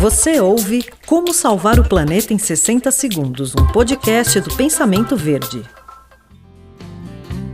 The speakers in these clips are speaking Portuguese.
Você ouve Como Salvar o Planeta em 60 Segundos, um podcast do Pensamento Verde.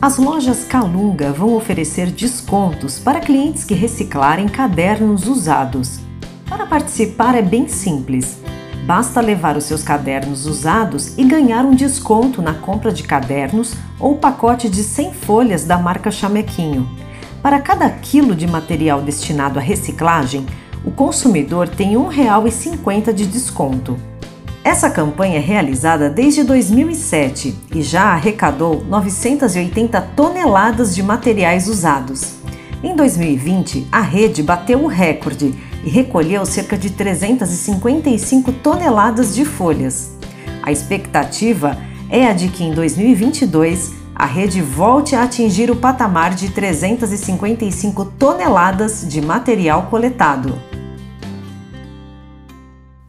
As lojas Calunga vão oferecer descontos para clientes que reciclarem cadernos usados. Para participar é bem simples. Basta levar os seus cadernos usados e ganhar um desconto na compra de cadernos ou pacote de 100 folhas da marca Chamequinho. Para cada quilo de material destinado à reciclagem, o consumidor tem R$ 1,50 de desconto. Essa campanha é realizada desde 2007 e já arrecadou 980 toneladas de materiais usados. Em 2020, a rede bateu o recorde e recolheu cerca de 355 toneladas de folhas. A expectativa é a de que em 2022 a rede volte a atingir o patamar de 355 toneladas de material coletado.